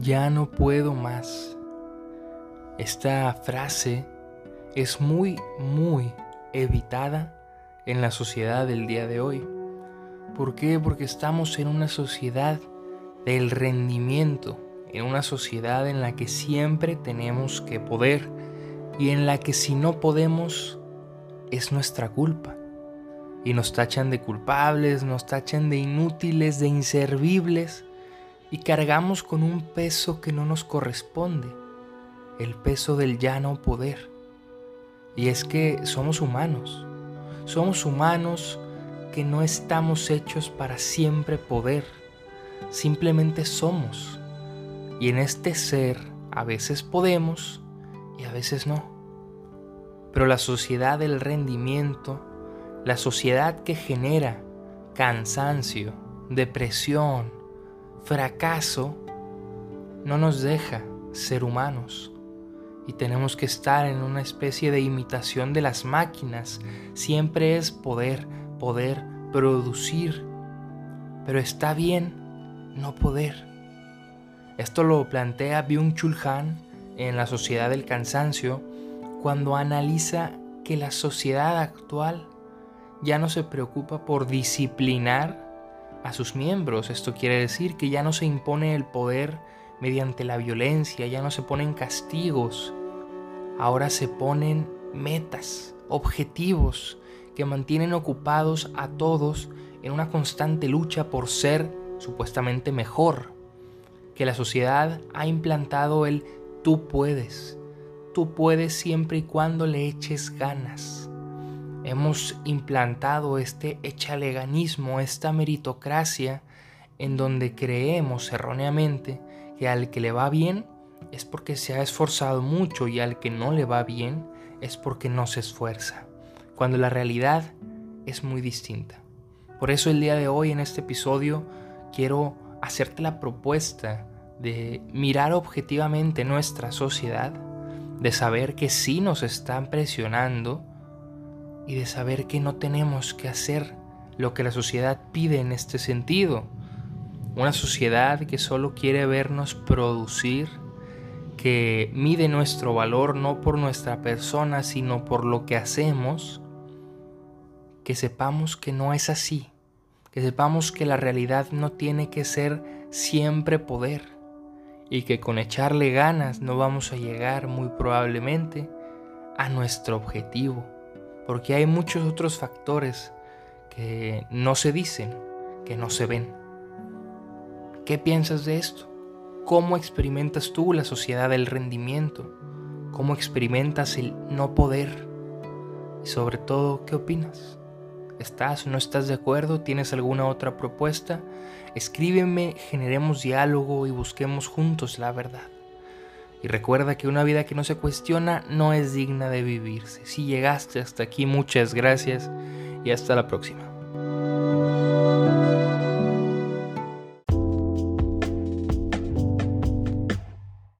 ya no puedo más. Esta frase es muy, muy evitada en la sociedad del día de hoy. ¿Por qué? Porque estamos en una sociedad del rendimiento, en una sociedad en la que siempre tenemos que poder y en la que si no podemos es nuestra culpa. Y nos tachan de culpables, nos tachan de inútiles, de inservibles y cargamos con un peso que no nos corresponde, el peso del ya no poder. Y es que somos humanos, somos humanos que no estamos hechos para siempre poder, simplemente somos. Y en este ser a veces podemos y a veces no. Pero la sociedad del rendimiento, la sociedad que genera cansancio, depresión, fracaso, no nos deja ser humanos. Y tenemos que estar en una especie de imitación de las máquinas. Siempre es poder, poder producir. Pero está bien no poder. Esto lo plantea Byung-Chul Han en La Sociedad del Cansancio cuando analiza que la sociedad actual ya no se preocupa por disciplinar a sus miembros. Esto quiere decir que ya no se impone el poder mediante la violencia, ya no se ponen castigos, ahora se ponen metas, objetivos que mantienen ocupados a todos en una constante lucha por ser supuestamente mejor, que la sociedad ha implantado el tú puedes, tú puedes siempre y cuando le eches ganas. Hemos implantado este echaleganismo, esta meritocracia, en donde creemos erróneamente que al que le va bien es porque se ha esforzado mucho y al que no le va bien es porque no se esfuerza, cuando la realidad es muy distinta. Por eso el día de hoy en este episodio quiero hacerte la propuesta de mirar objetivamente nuestra sociedad, de saber que sí nos están presionando y de saber que no tenemos que hacer lo que la sociedad pide en este sentido. Una sociedad que solo quiere vernos producir, que mide nuestro valor no por nuestra persona, sino por lo que hacemos, que sepamos que no es así, que sepamos que la realidad no tiene que ser siempre poder y que con echarle ganas no vamos a llegar muy probablemente a nuestro objetivo, porque hay muchos otros factores que no se dicen, que no se ven. ¿Qué piensas de esto? ¿Cómo experimentas tú la sociedad del rendimiento? ¿Cómo experimentas el no poder? Y sobre todo, ¿qué opinas? ¿Estás no estás de acuerdo? ¿Tienes alguna otra propuesta? Escríbeme, generemos diálogo y busquemos juntos la verdad. Y recuerda que una vida que no se cuestiona no es digna de vivirse. Si llegaste hasta aquí, muchas gracias y hasta la próxima.